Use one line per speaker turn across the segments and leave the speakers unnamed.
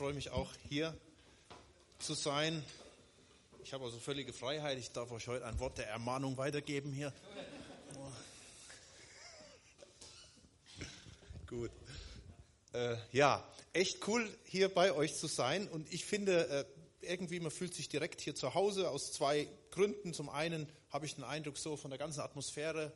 freue mich auch hier zu sein. Ich habe also völlige Freiheit. Ich darf euch heute ein Wort der Ermahnung weitergeben hier. Gut. Äh, ja, echt cool hier bei euch zu sein. Und ich finde, äh, irgendwie, man fühlt sich direkt hier zu Hause aus zwei Gründen. Zum einen habe ich den Eindruck so von der ganzen Atmosphäre,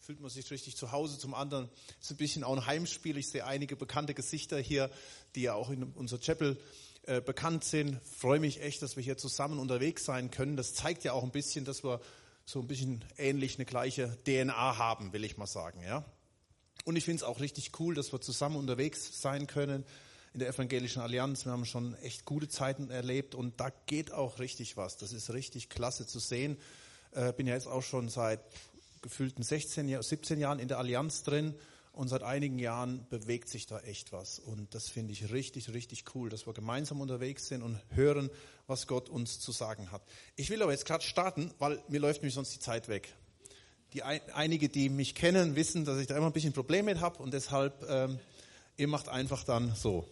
fühlt man sich richtig zu Hause. Zum anderen ist es ein bisschen auch ein Heimspiel. Ich sehe einige bekannte Gesichter hier, die ja auch in unserer Chapel äh, bekannt sind. Freue mich echt, dass wir hier zusammen unterwegs sein können. Das zeigt ja auch ein bisschen, dass wir so ein bisschen ähnlich eine gleiche DNA haben, will ich mal sagen, ja. Und ich finde es auch richtig cool, dass wir zusammen unterwegs sein können in der Evangelischen Allianz. Wir haben schon echt gute Zeiten erlebt und da geht auch richtig was. Das ist richtig klasse zu sehen. Äh, bin ja jetzt auch schon seit gefühlten 16, 17 Jahren in der Allianz drin und seit einigen Jahren bewegt sich da echt was. Und das finde ich richtig, richtig cool, dass wir gemeinsam unterwegs sind und hören, was Gott uns zu sagen hat. Ich will aber jetzt gerade starten, weil mir läuft nämlich sonst die Zeit weg. Die ein, einige, die mich kennen, wissen, dass ich da immer ein bisschen Probleme mit habe und deshalb, ähm, ihr macht einfach dann so.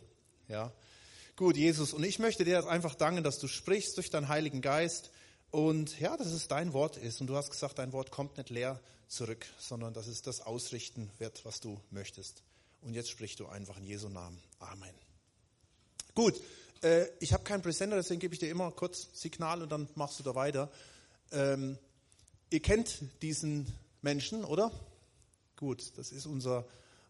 Ja. Gut, Jesus, und ich möchte dir jetzt einfach danken, dass du sprichst durch deinen Heiligen Geist und ja, dass es dein Wort ist. Und du hast gesagt, dein Wort kommt nicht leer zurück, sondern dass es das ausrichten wird, was du möchtest. Und jetzt sprichst du einfach in Jesu Namen. Amen. Gut, äh, ich habe keinen Präsenter, deswegen gebe ich dir immer kurz Signal und dann machst du da weiter. Ähm, ihr kennt diesen Menschen, oder? Gut, das ist unser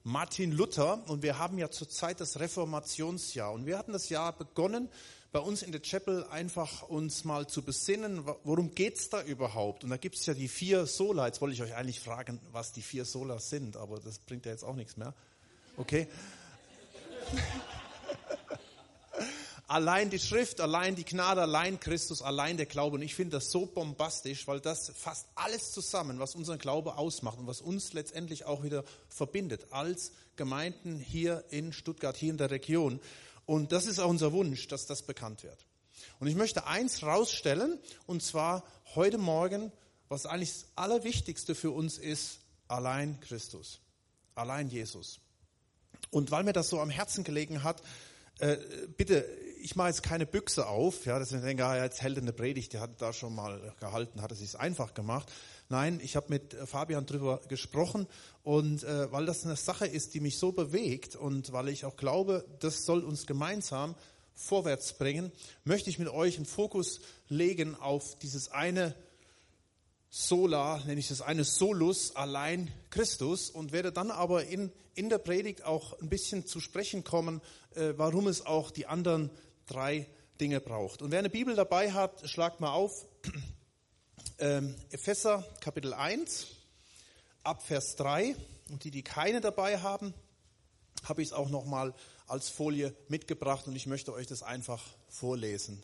Martin Luther und wir haben ja zurzeit das Reformationsjahr und wir hatten das Jahr begonnen bei uns in der Chapel einfach uns mal zu besinnen, worum geht's da überhaupt? Und da gibt's ja die vier Sola. Jetzt wollte ich euch eigentlich fragen, was die vier Sola sind, aber das bringt ja jetzt auch nichts mehr. Okay? Allein die Schrift, allein die Gnade, allein Christus, allein der Glaube. Und ich finde das so bombastisch, weil das fasst alles zusammen, was unseren Glaube ausmacht und was uns letztendlich auch wieder verbindet als Gemeinden hier in Stuttgart, hier in der Region. Und das ist auch unser Wunsch, dass das bekannt wird. Und ich möchte eins rausstellen, und zwar heute Morgen, was eigentlich das Allerwichtigste für uns ist, allein Christus, allein Jesus. Und weil mir das so am Herzen gelegen hat, äh, bitte, ich mache jetzt keine Büchse auf, ja, dass ich denke, ah, jetzt hält eine Predigt, der hat da schon mal gehalten, hat es sich einfach gemacht. Nein, ich habe mit Fabian drüber gesprochen und äh, weil das eine Sache ist, die mich so bewegt und weil ich auch glaube, das soll uns gemeinsam vorwärts bringen, möchte ich mit euch einen Fokus legen auf dieses eine Sola, nenne ich das eine Solus, allein Christus und werde dann aber in, in der Predigt auch ein bisschen zu sprechen kommen, äh, warum es auch die anderen drei Dinge braucht. Und wer eine Bibel dabei hat, schlagt mal auf ähm, Epheser Kapitel 1 ab Vers 3 und die, die keine dabei haben, habe ich es auch nochmal als Folie mitgebracht und ich möchte euch das einfach vorlesen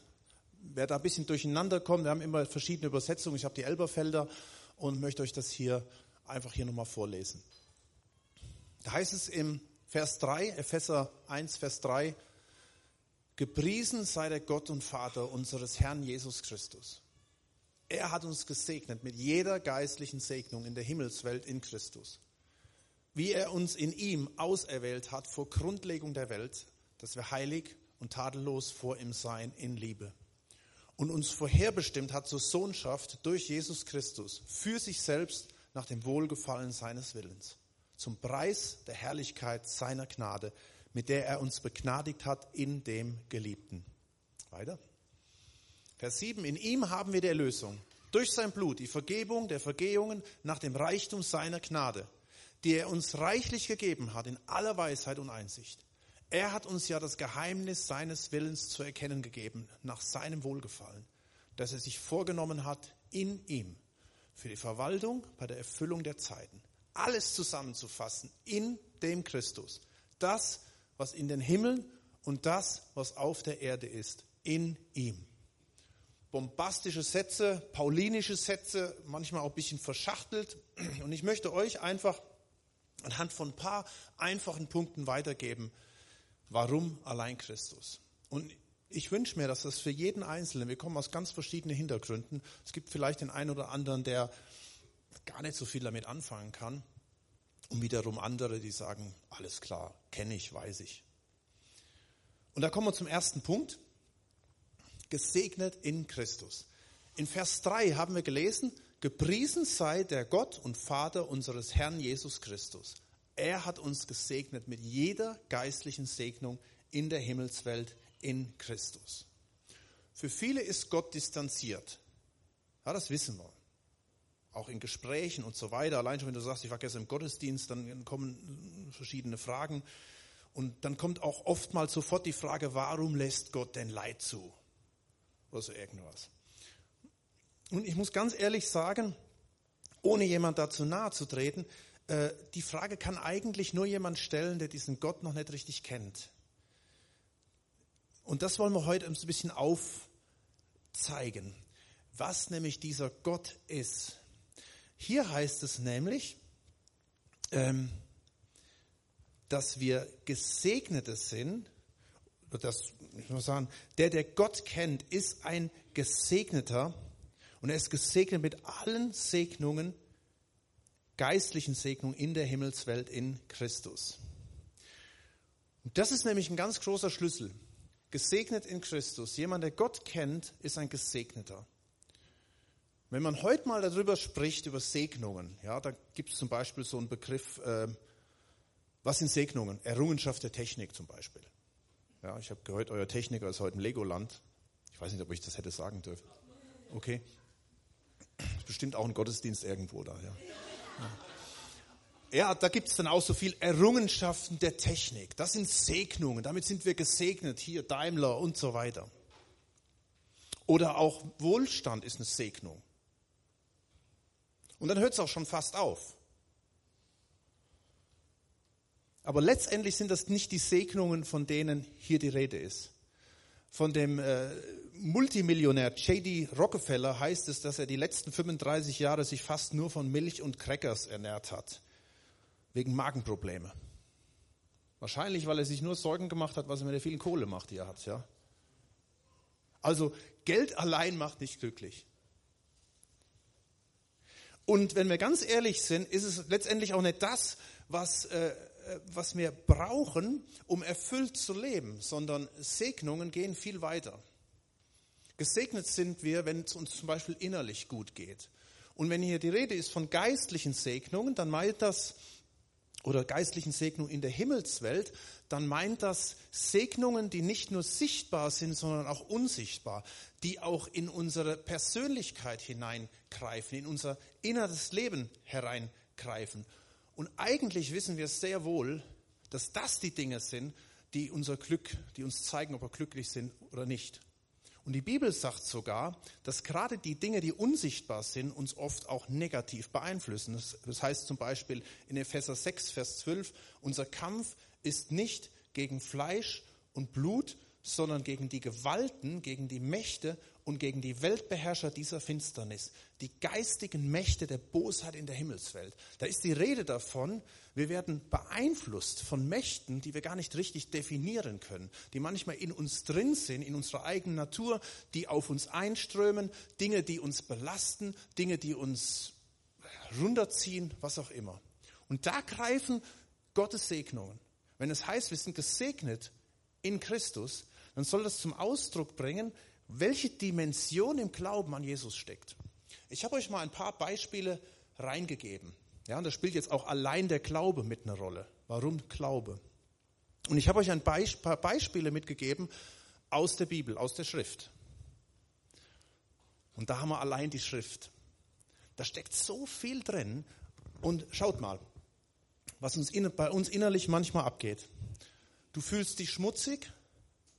wer da ein bisschen durcheinander kommt, wir haben immer verschiedene Übersetzungen. Ich habe die Elberfelder und möchte euch das hier einfach hier nochmal vorlesen. Da heißt es im Vers 3, Epheser 1, Vers 3, Gepriesen sei der Gott und Vater unseres Herrn Jesus Christus. Er hat uns gesegnet mit jeder geistlichen Segnung in der Himmelswelt in Christus. Wie er uns in ihm auserwählt hat vor Grundlegung der Welt, dass wir heilig und tadellos vor ihm sein in Liebe und uns vorherbestimmt hat zur Sohnschaft durch Jesus Christus für sich selbst nach dem Wohlgefallen seines Willens, zum Preis der Herrlichkeit seiner Gnade, mit der er uns begnadigt hat in dem Geliebten. Weiter. Vers 7. In ihm haben wir die Erlösung. Durch sein Blut, die Vergebung der Vergehungen nach dem Reichtum seiner Gnade, die er uns reichlich gegeben hat in aller Weisheit und Einsicht. Er hat uns ja das Geheimnis seines Willens zu erkennen gegeben, nach seinem Wohlgefallen, dass er sich vorgenommen hat, in ihm für die Verwaltung bei der Erfüllung der Zeiten alles zusammenzufassen in dem Christus. Das, was in den Himmeln und das, was auf der Erde ist, in ihm. Bombastische Sätze, paulinische Sätze, manchmal auch ein bisschen verschachtelt. Und ich möchte euch einfach anhand von ein paar einfachen Punkten weitergeben, Warum allein Christus? Und ich wünsche mir, dass das für jeden Einzelnen, wir kommen aus ganz verschiedenen Hintergründen, es gibt vielleicht den einen oder anderen, der gar nicht so viel damit anfangen kann und wiederum andere, die sagen, alles klar, kenne ich, weiß ich. Und da kommen wir zum ersten Punkt. Gesegnet in Christus. In Vers 3 haben wir gelesen, gepriesen sei der Gott und Vater unseres Herrn Jesus Christus. Er hat uns gesegnet mit jeder geistlichen Segnung in der Himmelswelt in Christus. Für viele ist Gott distanziert. Ja, das wissen wir. Auch in Gesprächen und so weiter. Allein schon, wenn du sagst, ich war gestern im Gottesdienst, dann kommen verschiedene Fragen. Und dann kommt auch oftmals sofort die Frage, warum lässt Gott denn Leid zu? Oder so irgendwas. Und ich muss ganz ehrlich sagen, ohne jemand dazu nahe zu treten, äh, die Frage kann eigentlich nur jemand stellen, der diesen Gott noch nicht richtig kennt. Und das wollen wir heute ein bisschen aufzeigen, was nämlich dieser Gott ist. Hier heißt es nämlich, ähm, dass wir Gesegnete sind, das, ich muss sagen, der, der Gott kennt, ist ein Gesegneter und er ist gesegnet mit allen Segnungen, geistlichen Segnungen in der Himmelswelt in Christus. Und das ist nämlich ein ganz großer Schlüssel. Gesegnet in Christus. Jemand, der Gott kennt, ist ein Gesegneter. Wenn man heute mal darüber spricht, über Segnungen, ja, da gibt es zum Beispiel so einen Begriff, äh, was sind Segnungen? Errungenschaft der Technik zum Beispiel. Ja, ich habe gehört, euer Techniker ist heute ein Legoland. Ich weiß nicht, ob ich das hätte sagen dürfen. Okay. Ist bestimmt auch ein Gottesdienst irgendwo da. Ja, ja da gibt es dann auch so viel Errungenschaften der Technik. Das sind Segnungen. Damit sind wir gesegnet. Hier Daimler und so weiter. Oder auch Wohlstand ist eine Segnung. Und dann hört es auch schon fast auf. Aber letztendlich sind das nicht die Segnungen, von denen hier die Rede ist. Von dem äh, Multimillionär J.D. Rockefeller heißt es, dass er die letzten 35 Jahre sich fast nur von Milch und Crackers ernährt hat, wegen Magenprobleme. Wahrscheinlich, weil er sich nur Sorgen gemacht hat, was er mit der vielen Kohle macht, die er hat. Ja? Also Geld allein macht nicht glücklich. Und wenn wir ganz ehrlich sind, ist es letztendlich auch nicht das, was äh, äh, was wir brauchen, um erfüllt zu leben, sondern Segnungen gehen viel weiter. Gesegnet sind wir, wenn es uns zum Beispiel innerlich gut geht. Und wenn hier die Rede ist von geistlichen Segnungen, dann meint das, oder geistlichen Segnungen in der Himmelswelt, dann meint das Segnungen, die nicht nur sichtbar sind, sondern auch unsichtbar, die auch in unsere Persönlichkeit hineingreifen, in unser inneres Leben hereingreifen. Und eigentlich wissen wir sehr wohl, dass das die Dinge sind, die unser Glück, die uns zeigen, ob wir glücklich sind oder nicht. Und die Bibel sagt sogar, dass gerade die Dinge, die unsichtbar sind, uns oft auch negativ beeinflussen. Das heißt zum Beispiel in Epheser 6, Vers 12, unser Kampf ist nicht gegen Fleisch und Blut, sondern gegen die Gewalten, gegen die Mächte und gegen die Weltbeherrscher dieser Finsternis, die geistigen Mächte der Bosheit in der Himmelswelt. Da ist die Rede davon, wir werden beeinflusst von Mächten, die wir gar nicht richtig definieren können, die manchmal in uns drin sind, in unserer eigenen Natur, die auf uns einströmen, Dinge, die uns belasten, Dinge, die uns runterziehen, was auch immer. Und da greifen Gottes Segnungen. Wenn es heißt, wir sind gesegnet in Christus, dann soll das zum Ausdruck bringen, welche Dimension im Glauben an Jesus steckt. Ich habe euch mal ein paar Beispiele reingegeben. Ja, und da spielt jetzt auch allein der Glaube mit einer Rolle. Warum Glaube? Und ich habe euch ein paar Beispiele mitgegeben aus der Bibel, aus der Schrift. Und da haben wir allein die Schrift. Da steckt so viel drin. Und schaut mal, was uns bei uns innerlich manchmal abgeht. Du fühlst dich schmutzig,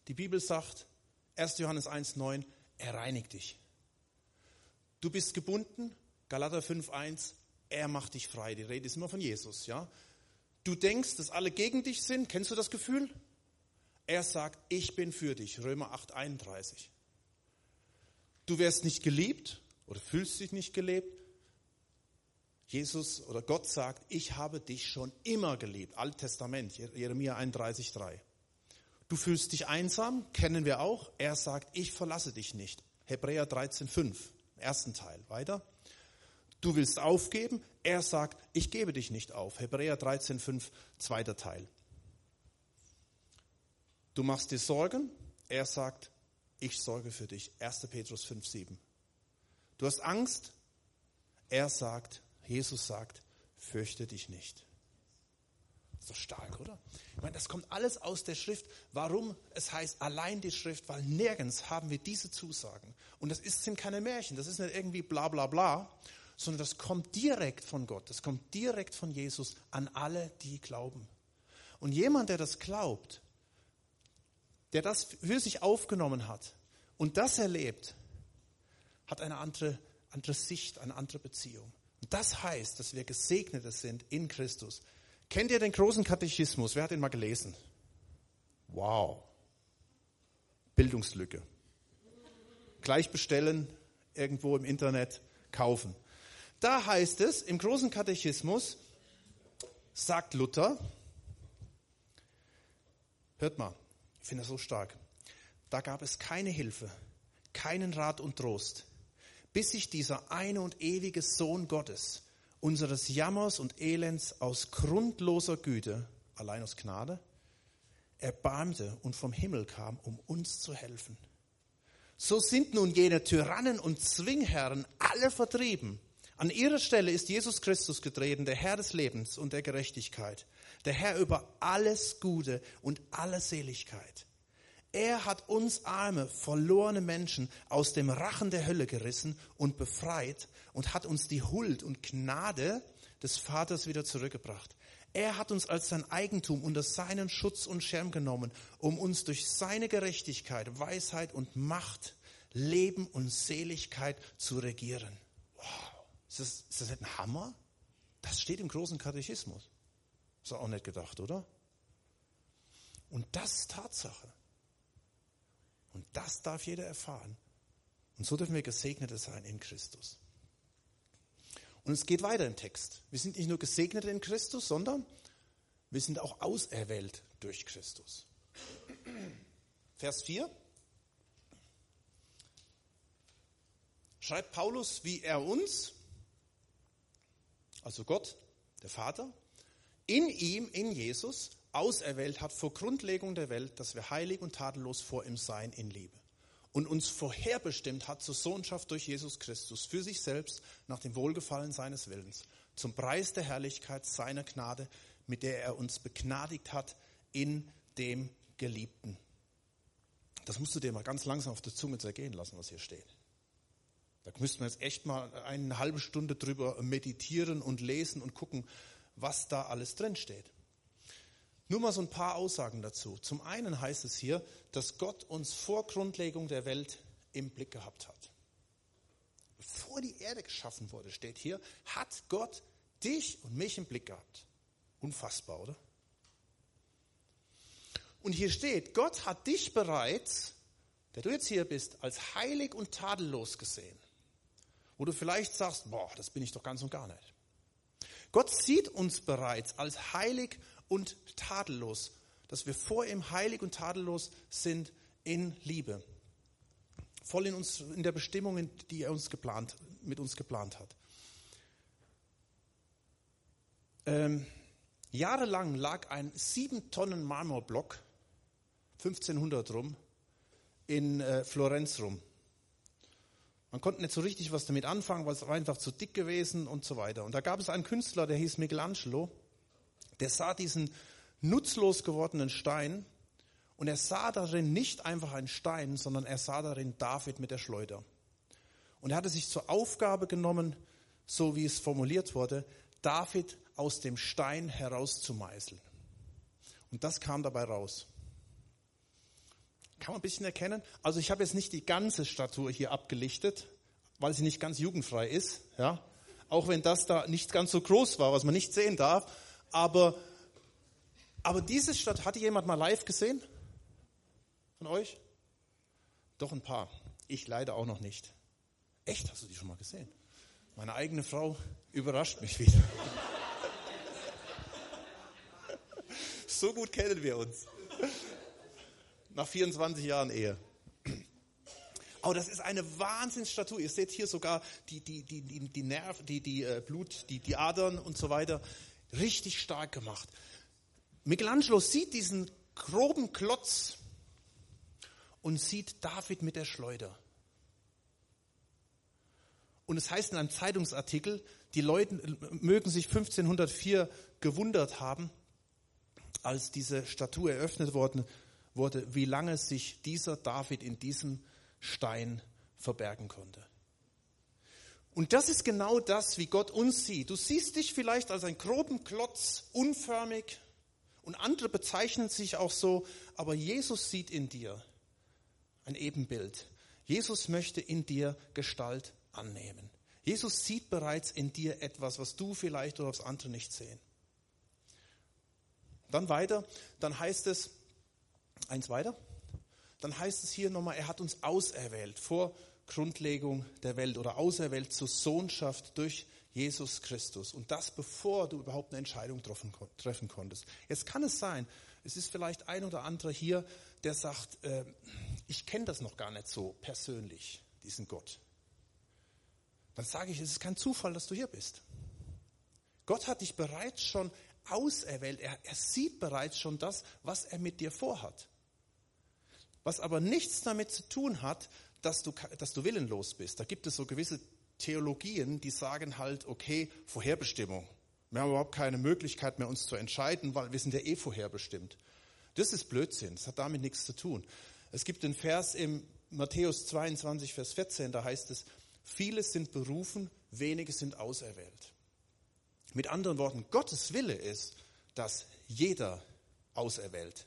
die Bibel sagt, 1. Johannes 1,9, er reinigt dich. Du bist gebunden, Galater 5,1, er macht dich frei. Die Rede ist immer von Jesus, ja. Du denkst, dass alle gegen dich sind. Kennst du das Gefühl? Er sagt, ich bin für dich. Römer 8,31. Du wirst nicht geliebt oder fühlst dich nicht gelebt. Jesus oder Gott sagt, ich habe dich schon immer geliebt. Altes Testament, Jeremia 31,3. Du fühlst dich einsam, kennen wir auch. Er sagt, ich verlasse dich nicht. Hebräer 13,5, ersten Teil. Weiter. Du willst aufgeben. Er sagt, ich gebe dich nicht auf. Hebräer 13,5, zweiter Teil. Du machst dir Sorgen, er sagt, ich sorge für dich. 1. Petrus 5, 7. Du hast Angst, er sagt, Jesus sagt, fürchte dich nicht. Das ist doch stark, oder? Ich meine, das kommt alles aus der Schrift. Warum? Es heißt allein die Schrift, weil nirgends haben wir diese Zusagen. Und das ist, sind keine Märchen, das ist nicht irgendwie bla bla bla, sondern das kommt direkt von Gott, das kommt direkt von Jesus an alle, die glauben. Und jemand, der das glaubt, der das für sich aufgenommen hat und das erlebt, hat eine andere, andere Sicht, eine andere Beziehung. Das heißt, dass wir Gesegnete sind in Christus. Kennt ihr den großen Katechismus? Wer hat den mal gelesen? Wow. Bildungslücke. Gleich bestellen, irgendwo im Internet kaufen. Da heißt es, im großen Katechismus sagt Luther, hört mal, ich finde das so stark, da gab es keine Hilfe, keinen Rat und Trost, bis sich dieser eine und ewige Sohn Gottes unseres Jammers und Elends aus grundloser Güte, allein aus Gnade, erbarmte und vom Himmel kam, um uns zu helfen. So sind nun jene Tyrannen und Zwingherren alle vertrieben. An ihrer Stelle ist Jesus Christus getreten, der Herr des Lebens und der Gerechtigkeit, der Herr über alles Gute und alle Seligkeit. Er hat uns arme, verlorene Menschen aus dem Rachen der Hölle gerissen und befreit und hat uns die Huld und Gnade des Vaters wieder zurückgebracht. Er hat uns als sein Eigentum unter seinen Schutz und Schirm genommen, um uns durch seine Gerechtigkeit, Weisheit und Macht, Leben und Seligkeit zu regieren. Wow, ist das, ist das nicht ein Hammer? Das steht im großen Katechismus. Ist auch nicht gedacht, oder? Und das ist Tatsache. Und das darf jeder erfahren. Und so dürfen wir Gesegnete sein in Christus. Und es geht weiter im Text. Wir sind nicht nur Gesegnete in Christus, sondern wir sind auch auserwählt durch Christus. Vers 4. Schreibt Paulus, wie er uns, also Gott, der Vater, in ihm, in Jesus, auserwählt hat vor Grundlegung der Welt, dass wir heilig und tadellos vor ihm sein in Liebe. Und uns vorherbestimmt hat zur Sohnschaft durch Jesus Christus für sich selbst nach dem Wohlgefallen seines Willens, zum Preis der Herrlichkeit seiner Gnade, mit der er uns begnadigt hat in dem Geliebten. Das musst du dir mal ganz langsam auf der Zunge zergehen lassen, was hier steht. Da müssten wir jetzt echt mal eine halbe Stunde drüber meditieren und lesen und gucken, was da alles drin steht. Nur mal so ein paar Aussagen dazu. Zum einen heißt es hier, dass Gott uns vor Grundlegung der Welt im Blick gehabt hat. Bevor die Erde geschaffen wurde, steht hier, hat Gott dich und mich im Blick gehabt. Unfassbar, oder? Und hier steht, Gott hat dich bereits, der du jetzt hier bist, als heilig und tadellos gesehen. Wo du vielleicht sagst, boah, das bin ich doch ganz und gar nicht. Gott sieht uns bereits als heilig und tadellos, dass wir vor ihm heilig und tadellos sind in Liebe. Voll in uns, in der Bestimmung, die er uns geplant, mit uns geplant hat. Ähm, jahrelang lag ein sieben Tonnen Marmorblock, 1500 rum, in äh, Florenz rum. Man konnte nicht so richtig was damit anfangen, weil es einfach zu dick gewesen und so weiter. Und da gab es einen Künstler, der hieß Michelangelo, der sah diesen nutzlos gewordenen Stein und er sah darin nicht einfach einen Stein, sondern er sah darin David mit der Schleuder. Und er hatte sich zur Aufgabe genommen, so wie es formuliert wurde, David aus dem Stein herauszumeißeln. Und das kam dabei raus. Kann man ein bisschen erkennen? Also ich habe jetzt nicht die ganze Statue hier abgelichtet, weil sie nicht ganz jugendfrei ist. Ja? Auch wenn das da nicht ganz so groß war, was man nicht sehen darf. Aber, aber diese Stadt, hat jemand mal live gesehen? Von euch? Doch ein paar. Ich leider auch noch nicht. Echt? Hast du die schon mal gesehen? Meine eigene Frau überrascht mich wieder. so gut kennen wir uns. Nach 24 Jahren Ehe. Aber das ist eine Wahnsinnsstatue. Ihr seht hier sogar die, die, die, die, die Nerven, die, die äh, Blut, die, die Adern und so weiter richtig stark gemacht. Michelangelo sieht diesen groben Klotz und sieht David mit der Schleuder. Und es heißt in einem Zeitungsartikel, die Leute mögen sich 1504 gewundert haben, als diese Statue eröffnet worden wurde, wie lange sich dieser David in diesem Stein verbergen konnte. Und das ist genau das, wie Gott uns sieht. Du siehst dich vielleicht als einen groben Klotz, unförmig, und andere bezeichnen sich auch so, aber Jesus sieht in dir ein Ebenbild. Jesus möchte in dir Gestalt annehmen. Jesus sieht bereits in dir etwas, was du vielleicht oder was andere nicht sehen. Dann weiter, dann heißt es, eins weiter, dann heißt es hier nochmal, er hat uns auserwählt vor Grundlegung der Welt oder auserwählt zur Sohnschaft durch Jesus Christus. Und das bevor du überhaupt eine Entscheidung treffen, konntest. Jetzt kann es sein, es ist vielleicht ein oder andere hier, der sagt, äh, ich kenne das noch gar nicht so persönlich, diesen Gott. Dann sage ich, es ist kein Zufall, dass du hier bist. Gott hat dich bereits schon auserwählt. Er, er sieht bereits schon das, was er mit dir vorhat. Was aber nichts damit zu tun hat, dass du, dass du willenlos bist. Da gibt es so gewisse Theologien, die sagen halt, okay, Vorherbestimmung. Wir haben überhaupt keine Möglichkeit mehr, uns zu entscheiden, weil wir sind ja eh vorherbestimmt. Das ist Blödsinn, das hat damit nichts zu tun. Es gibt einen Vers im Matthäus 22, Vers 14, da heißt es, viele sind berufen, wenige sind auserwählt. Mit anderen Worten, Gottes Wille ist, dass jeder auserwählt,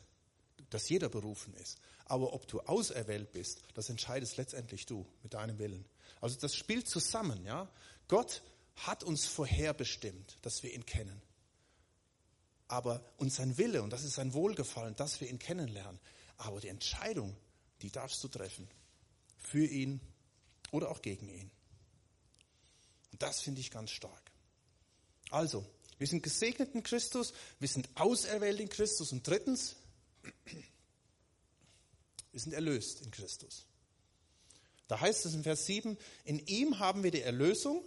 dass jeder berufen ist. Aber ob du auserwählt bist, das entscheidest letztendlich du mit deinem Willen. Also das spielt zusammen, ja. Gott hat uns vorherbestimmt, dass wir ihn kennen. Aber uns sein Wille, und das ist sein Wohlgefallen, dass wir ihn kennenlernen. Aber die Entscheidung, die darfst du treffen. Für ihn oder auch gegen ihn. Und das finde ich ganz stark. Also, wir sind gesegnet in Christus, wir sind auserwählt in Christus und drittens, wir sind erlöst in Christus. Da heißt es in Vers 7, in ihm haben wir die Erlösung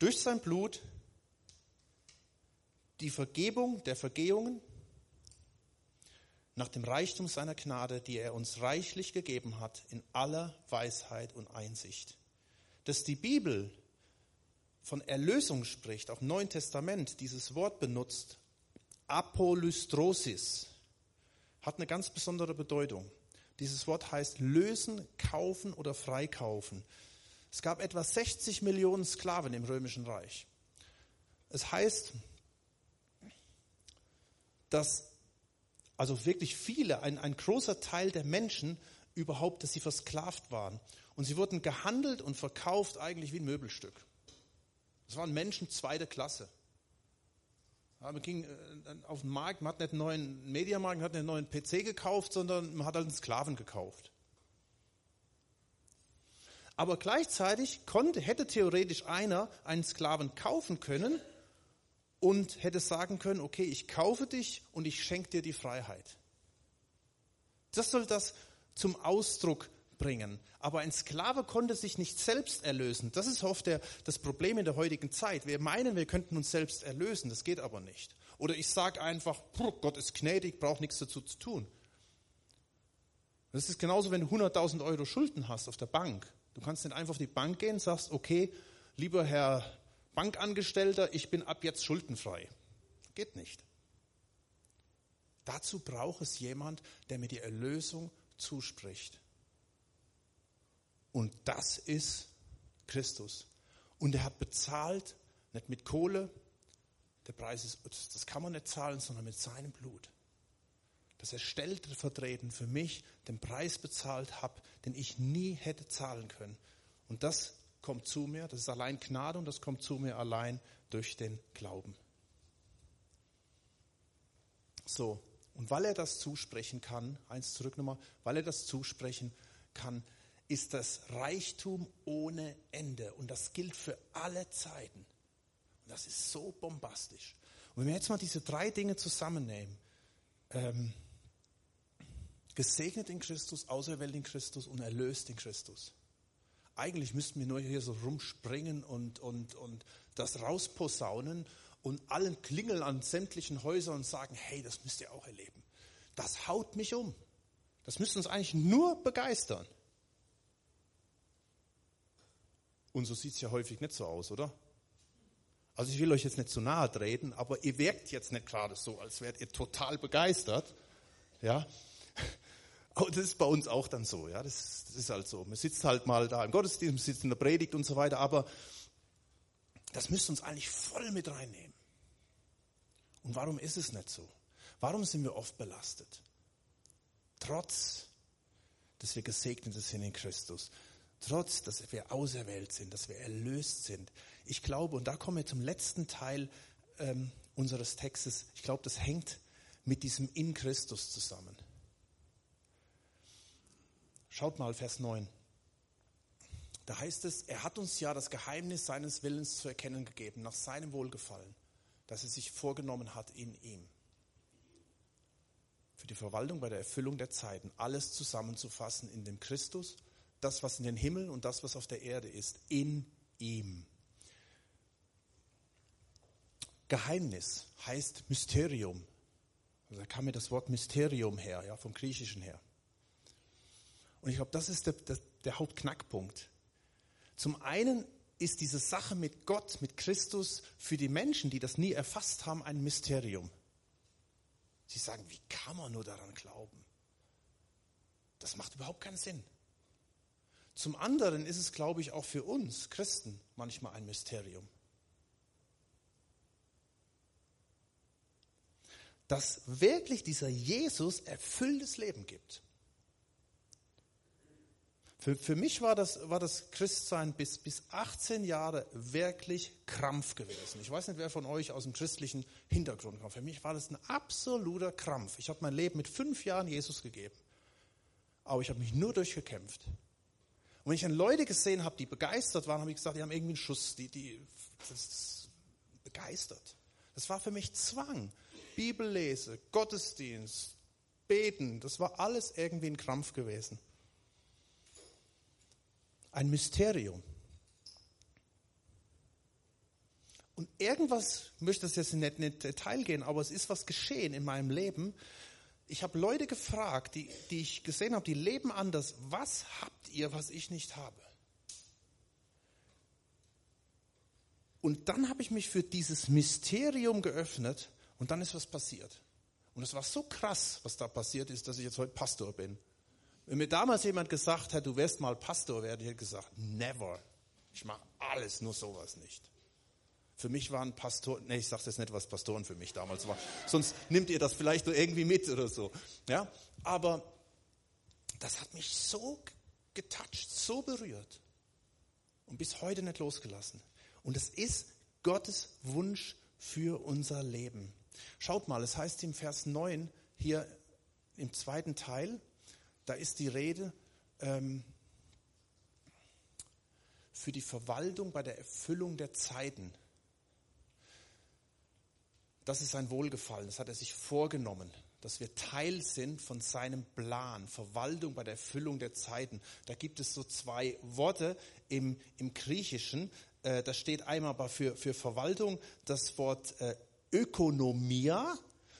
durch sein Blut, die Vergebung der Vergehungen nach dem Reichtum seiner Gnade, die er uns reichlich gegeben hat in aller Weisheit und Einsicht. Dass die Bibel von Erlösung spricht, auch im Neuen Testament dieses Wort benutzt, Apolystrosis, hat eine ganz besondere Bedeutung. Dieses Wort heißt lösen, kaufen oder freikaufen. Es gab etwa 60 Millionen Sklaven im Römischen Reich. Es heißt, dass also wirklich viele, ein, ein großer Teil der Menschen überhaupt, dass sie versklavt waren. Und sie wurden gehandelt und verkauft eigentlich wie ein Möbelstück. Das waren Menschen zweiter Klasse. Man ging äh, auf den Markt, man hat nicht einen neuen Mediamarkt, man hat nicht einen neuen PC gekauft, sondern man hat halt einen Sklaven gekauft. Aber gleichzeitig konnte, hätte theoretisch einer einen Sklaven kaufen können und hätte sagen können, okay, ich kaufe dich und ich schenke dir die Freiheit. Das soll das zum Ausdruck bringen. Aber ein Sklave konnte sich nicht selbst erlösen. Das ist oft der, das Problem in der heutigen Zeit. Wir meinen, wir könnten uns selbst erlösen. Das geht aber nicht. Oder ich sage einfach, Gott ist gnädig, braucht nichts dazu zu tun. Das ist genauso, wenn du 100.000 Euro Schulden hast auf der Bank. Du kannst nicht einfach auf die Bank gehen und sagst, okay, lieber Herr Bankangestellter, ich bin ab jetzt schuldenfrei. Geht nicht. Dazu braucht es jemand, der mir die Erlösung zuspricht. Und das ist Christus. Und er hat bezahlt, nicht mit Kohle, der Preis ist, das kann man nicht zahlen, sondern mit seinem Blut. Dass er stellvertretend für mich den Preis bezahlt hat, den ich nie hätte zahlen können. Und das kommt zu mir, das ist allein Gnade und das kommt zu mir allein durch den Glauben. So, und weil er das zusprechen kann, eins zurück nochmal, weil er das zusprechen kann, ist das Reichtum ohne Ende. Und das gilt für alle Zeiten. Und das ist so bombastisch. Und wenn wir jetzt mal diese drei Dinge zusammennehmen, ähm, gesegnet in Christus, auserwählt in Christus und erlöst in Christus. Eigentlich müssten wir nur hier so rumspringen und, und, und das rausposaunen und allen klingeln an sämtlichen Häusern und sagen, hey, das müsst ihr auch erleben. Das haut mich um. Das müsste uns eigentlich nur begeistern. Und so sieht es ja häufig nicht so aus, oder? Also ich will euch jetzt nicht zu nahe treten, aber ihr wirkt jetzt nicht gerade so, als wärt ihr total begeistert. Ja, aber das ist bei uns auch dann so. Ja, das, das ist halt so. Man sitzt halt mal da im Gottesdienst, man sitzt in der Predigt und so weiter, aber das müsste uns eigentlich voll mit reinnehmen. Und warum ist es nicht so? Warum sind wir oft belastet? Trotz, dass wir gesegnet sind in Christus. Trotz, dass wir auserwählt sind, dass wir erlöst sind. Ich glaube, und da kommen wir zum letzten Teil ähm, unseres Textes, ich glaube, das hängt mit diesem in Christus zusammen. Schaut mal Vers 9. Da heißt es, er hat uns ja das Geheimnis seines Willens zu erkennen gegeben, nach seinem Wohlgefallen, das er sich vorgenommen hat in ihm. Für die Verwaltung bei der Erfüllung der Zeiten, alles zusammenzufassen in dem Christus, das, was in den Himmeln und das, was auf der Erde ist, in ihm. Geheimnis heißt Mysterium. Also da kam mir das Wort Mysterium her, ja, vom Griechischen her. Und ich glaube, das ist der, der, der Hauptknackpunkt. Zum einen ist diese Sache mit Gott, mit Christus für die Menschen, die das nie erfasst haben, ein Mysterium. Sie sagen, wie kann man nur daran glauben? Das macht überhaupt keinen Sinn. Zum anderen ist es, glaube ich, auch für uns Christen manchmal ein Mysterium. Dass wirklich dieser Jesus erfülltes Leben gibt. Für, für mich war das, war das Christsein bis, bis 18 Jahre wirklich Krampf gewesen. Ich weiß nicht, wer von euch aus dem christlichen Hintergrund kommt. Für mich war das ein absoluter Krampf. Ich habe mein Leben mit fünf Jahren Jesus gegeben. Aber ich habe mich nur durchgekämpft. Und wenn ich dann Leute gesehen habe, die begeistert waren, habe ich gesagt, die haben irgendwie einen Schuss, die, die, begeistert. Das war für mich Zwang. Bibellese, Gottesdienst, Beten, das war alles irgendwie ein Krampf gewesen ein Mysterium. Und irgendwas, ich möchte das jetzt nicht in Detail gehen, aber es ist was geschehen in meinem Leben. Ich habe Leute gefragt, die, die ich gesehen habe, die leben anders. Was habt ihr, was ich nicht habe? Und dann habe ich mich für dieses Mysterium geöffnet und dann ist was passiert. Und es war so krass, was da passiert ist, dass ich jetzt heute Pastor bin. Wenn mir damals jemand gesagt hat, du wirst mal Pastor werden, ich hätte gesagt, never. Ich mache alles, nur sowas nicht. Für mich waren Pastoren, nee, ich sage jetzt nicht, was Pastoren für mich damals war, sonst nimmt ihr das vielleicht irgendwie mit oder so. Ja, aber das hat mich so getoucht, so berührt und bis heute nicht losgelassen. Und es ist Gottes Wunsch für unser Leben. Schaut mal, es heißt im Vers 9 hier im zweiten Teil, da ist die Rede ähm, für die Verwaltung bei der Erfüllung der Zeiten. Das ist sein Wohlgefallen, das hat er sich vorgenommen, dass wir Teil sind von seinem Plan, Verwaltung bei der Erfüllung der Zeiten. Da gibt es so zwei Worte im, im Griechischen. Äh, da steht einmal für, für Verwaltung das Wort äh, Ökonomia,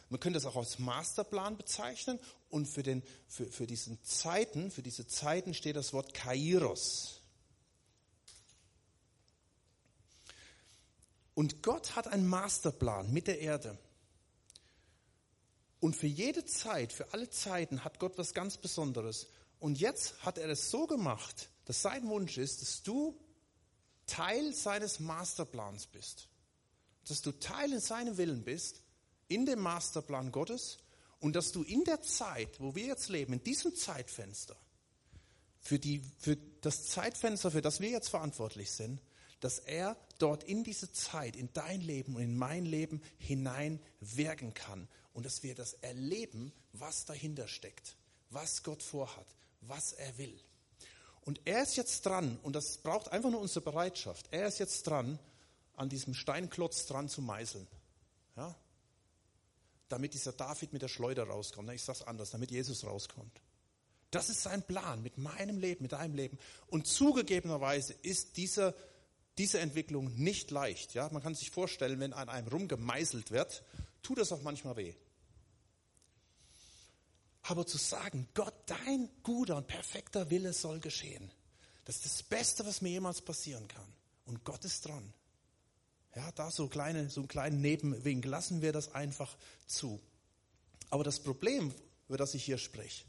man könnte das auch als Masterplan bezeichnen und für, den, für, für diesen Zeiten, für diese Zeiten steht das Wort Kairos. Und Gott hat einen Masterplan mit der Erde. Und für jede Zeit, für alle Zeiten hat Gott was ganz Besonderes. Und jetzt hat er es so gemacht, dass sein Wunsch ist, dass du Teil seines Masterplans bist. Dass du Teil in seinem Willen bist in dem Masterplan Gottes und dass du in der Zeit, wo wir jetzt leben, in diesem Zeitfenster, für, die, für das Zeitfenster, für das wir jetzt verantwortlich sind, dass er dort in diese Zeit, in dein Leben und in mein Leben hinein wirken kann und dass wir das erleben, was dahinter steckt, was Gott vorhat, was er will. Und er ist jetzt dran, und das braucht einfach nur unsere Bereitschaft, er ist jetzt dran, an diesem Steinklotz dran zu meißeln. Ja? damit dieser David mit der Schleuder rauskommt. Ich sage es anders, damit Jesus rauskommt. Das ist sein Plan mit meinem Leben, mit deinem Leben. Und zugegebenerweise ist diese, diese Entwicklung nicht leicht. Ja? Man kann sich vorstellen, wenn an einem rumgemeißelt wird, tut das auch manchmal weh. Aber zu sagen, Gott, dein guter und perfekter Wille soll geschehen, das ist das Beste, was mir jemals passieren kann. Und Gott ist dran. Ja, da so, kleine, so einen kleinen Nebenwinkel, lassen wir das einfach zu. Aber das Problem, über das ich hier spreche,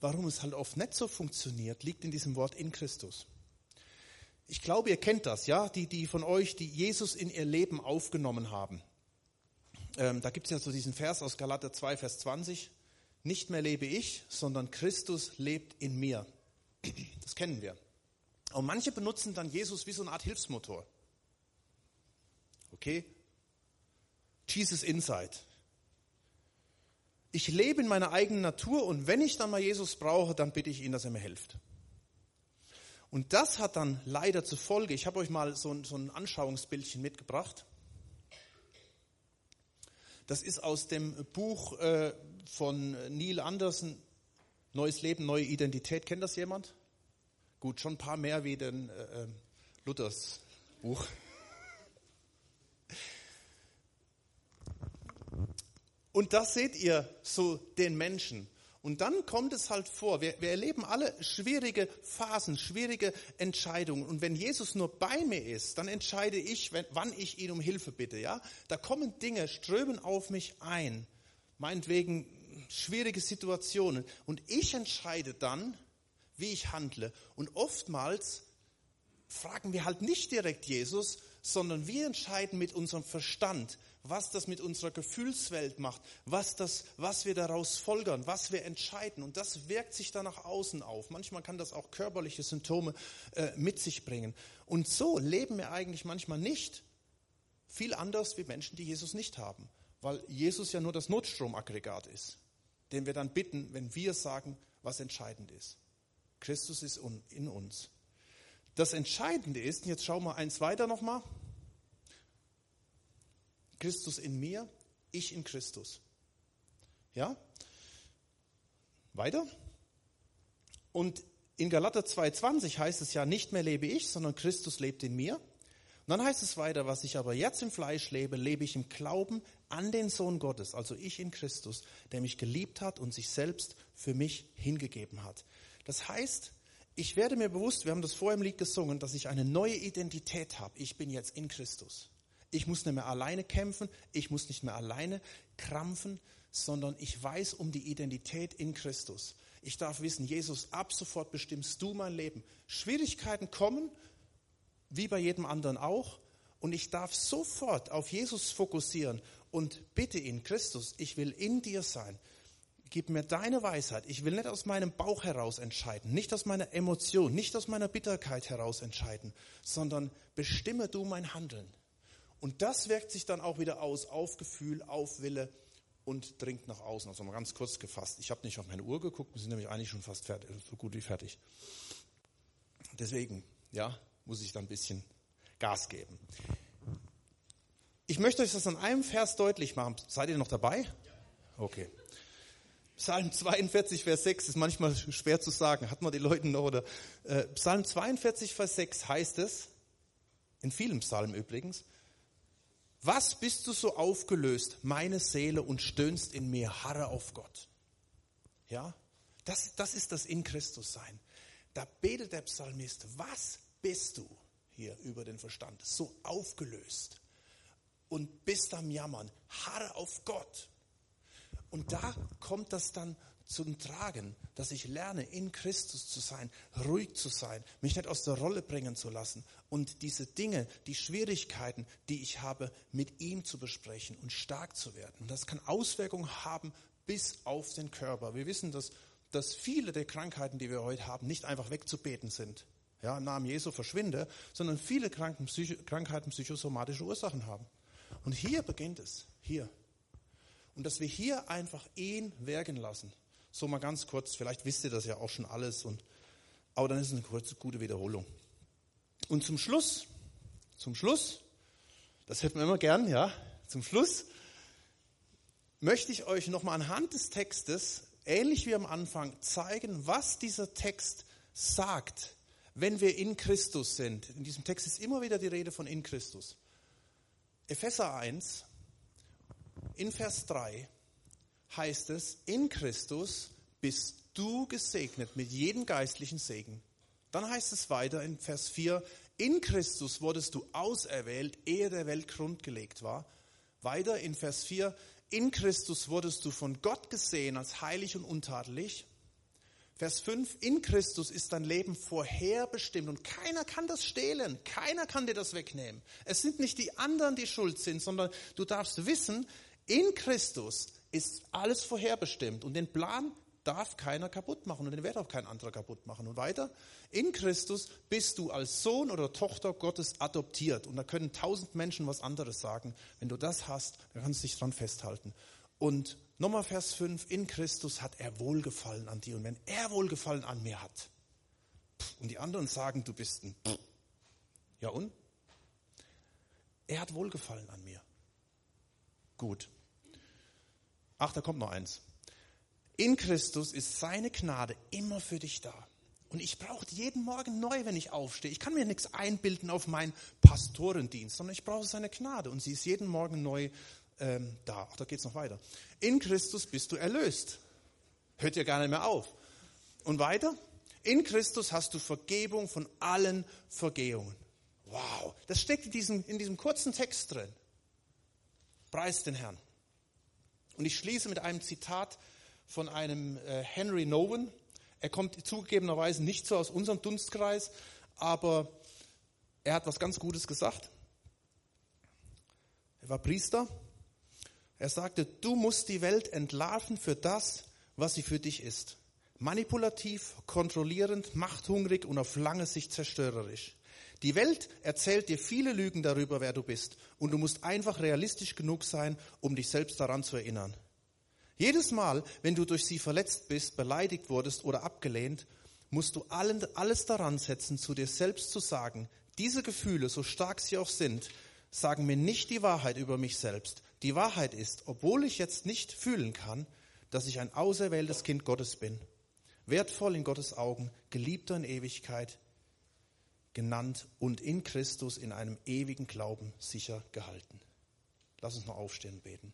warum es halt oft nicht so funktioniert, liegt in diesem Wort in Christus. Ich glaube, ihr kennt das, ja, die, die von euch, die Jesus in ihr Leben aufgenommen haben. Ähm, da gibt es ja so diesen Vers aus Galater 2, Vers 20. Nicht mehr lebe ich, sondern Christus lebt in mir. Das kennen wir. Und manche benutzen dann Jesus wie so eine Art Hilfsmotor. Okay? Jesus Inside. Ich lebe in meiner eigenen Natur und wenn ich dann mal Jesus brauche, dann bitte ich ihn, dass er mir hilft. Und das hat dann leider zur Folge, ich habe euch mal so ein, so ein Anschauungsbildchen mitgebracht. Das ist aus dem Buch äh, von Neil Anderson, Neues Leben, neue Identität. Kennt das jemand? Gut, schon ein paar mehr wie den äh, äh Luthers Buch. Und da seht ihr so den Menschen. Und dann kommt es halt vor, wir, wir, erleben alle schwierige Phasen, schwierige Entscheidungen. Und wenn Jesus nur bei mir ist, dann entscheide ich, wenn, wann ich ihn um Hilfe bitte. Ja, da kommen Dinge, strömen auf mich ein, meinetwegen schwierige Situationen. Und ich entscheide dann, wie ich handle. Und oftmals fragen wir halt nicht direkt Jesus, sondern wir entscheiden mit unserem Verstand, was das mit unserer Gefühlswelt macht, was, das, was wir daraus folgern, was wir entscheiden. Und das wirkt sich dann nach außen auf. Manchmal kann das auch körperliche Symptome äh, mit sich bringen. Und so leben wir eigentlich manchmal nicht viel anders wie Menschen, die Jesus nicht haben. Weil Jesus ja nur das Notstromaggregat ist, den wir dann bitten, wenn wir sagen, was entscheidend ist. Christus ist in uns. Das Entscheidende ist, jetzt schauen wir eins weiter nochmal. Christus in mir, ich in Christus. Ja? Weiter. Und in Galater 2,20 heißt es ja, nicht mehr lebe ich, sondern Christus lebt in mir. Und dann heißt es weiter, was ich aber jetzt im Fleisch lebe, lebe ich im Glauben an den Sohn Gottes, also ich in Christus, der mich geliebt hat und sich selbst für mich hingegeben hat. Das heißt, ich werde mir bewusst, wir haben das vorher im Lied gesungen, dass ich eine neue Identität habe. Ich bin jetzt in Christus. Ich muss nicht mehr alleine kämpfen, ich muss nicht mehr alleine krampfen, sondern ich weiß um die Identität in Christus. Ich darf wissen, Jesus, ab sofort bestimmst du mein Leben. Schwierigkeiten kommen, wie bei jedem anderen auch, und ich darf sofort auf Jesus fokussieren und bitte ihn, Christus, ich will in dir sein. Gib mir deine Weisheit. Ich will nicht aus meinem Bauch heraus entscheiden, nicht aus meiner Emotion, nicht aus meiner Bitterkeit heraus entscheiden, sondern bestimme du mein Handeln. Und das wirkt sich dann auch wieder aus auf Gefühl, auf Wille und dringt nach außen. Also mal ganz kurz gefasst. Ich habe nicht auf meine Uhr geguckt, wir sind nämlich eigentlich schon fast fertig, so gut wie fertig. Deswegen, ja, muss ich da ein bisschen Gas geben. Ich möchte euch das an einem Vers deutlich machen. Seid ihr noch dabei? Okay. Psalm 42, Vers 6 ist manchmal schwer zu sagen. Hat man die Leute noch? Oder, äh, Psalm 42, Vers 6 heißt es, in vielen Psalmen übrigens, was bist du so aufgelöst, meine Seele, und stöhnst in mir, harre auf Gott? Ja, das, das ist das in Christus sein. Da betet der Psalmist, was bist du hier über den Verstand, so aufgelöst und bist am Jammern, harre auf Gott. Und da kommt das dann zum Tragen, dass ich lerne, in Christus zu sein, ruhig zu sein, mich nicht aus der Rolle bringen zu lassen und diese Dinge, die Schwierigkeiten, die ich habe, mit ihm zu besprechen und stark zu werden. Und das kann Auswirkungen haben bis auf den Körper. Wir wissen, dass, dass viele der Krankheiten, die wir heute haben, nicht einfach wegzubeten sind. Ja, Namen Jesu verschwinde, sondern viele Kranken, Psycho, Krankheiten psychosomatische Ursachen haben. Und hier beginnt es, hier. Und dass wir hier einfach ihn wirken lassen. So mal ganz kurz, vielleicht wisst ihr das ja auch schon alles, und, aber dann ist es eine kurze, gute Wiederholung. Und zum Schluss, zum Schluss, das hätten wir immer gern, ja, zum Schluss möchte ich euch nochmal anhand des Textes, ähnlich wie am Anfang, zeigen, was dieser Text sagt, wenn wir in Christus sind. In diesem Text ist immer wieder die Rede von in Christus. Epheser 1, in Vers 3 heißt es, in Christus bist du gesegnet mit jedem geistlichen Segen. Dann heißt es weiter in Vers 4, in Christus wurdest du auserwählt, ehe der Welt grundgelegt war. Weiter in Vers 4, in Christus wurdest du von Gott gesehen als heilig und untadelig. Vers 5, in Christus ist dein Leben vorherbestimmt und keiner kann das stehlen, keiner kann dir das wegnehmen. Es sind nicht die anderen, die schuld sind, sondern du darfst wissen, in Christus ist alles vorherbestimmt und den Plan darf keiner kaputt machen und den wird auch kein anderer kaputt machen. Und weiter, in Christus bist du als Sohn oder Tochter Gottes adoptiert. Und da können tausend Menschen was anderes sagen. Wenn du das hast, dann kannst du dich dran festhalten. Und nochmal Vers 5, in Christus hat er Wohlgefallen an dir. Und wenn er Wohlgefallen an mir hat, und die anderen sagen, du bist ein, ja und? Er hat Wohlgefallen an mir. Gut. Ach, da kommt noch eins. In Christus ist seine Gnade immer für dich da. Und ich brauche jeden Morgen neu, wenn ich aufstehe. Ich kann mir nichts einbilden auf meinen Pastorendienst, sondern ich brauche seine Gnade. Und sie ist jeden Morgen neu ähm, da. Ach, da geht es noch weiter. In Christus bist du erlöst. Hört ja gar nicht mehr auf. Und weiter. In Christus hast du Vergebung von allen Vergehungen. Wow, das steckt in diesem, in diesem kurzen Text drin. Preis den Herrn. Und ich schließe mit einem Zitat von einem äh, Henry Nowen. Er kommt zugegebenerweise nicht so aus unserem Dunstkreis, aber er hat was ganz Gutes gesagt. Er war Priester. Er sagte, du musst die Welt entlarven für das, was sie für dich ist. Manipulativ, kontrollierend, machthungrig und auf lange Sicht zerstörerisch. Die Welt erzählt dir viele Lügen darüber, wer du bist. Und du musst einfach realistisch genug sein, um dich selbst daran zu erinnern. Jedes Mal, wenn du durch sie verletzt bist, beleidigt wurdest oder abgelehnt, musst du alles daran setzen, zu dir selbst zu sagen, diese Gefühle, so stark sie auch sind, sagen mir nicht die Wahrheit über mich selbst. Die Wahrheit ist, obwohl ich jetzt nicht fühlen kann, dass ich ein auserwähltes Kind Gottes bin, wertvoll in Gottes Augen, geliebter in Ewigkeit, genannt und in Christus in einem ewigen Glauben sicher gehalten. Lass uns noch aufstehen und beten.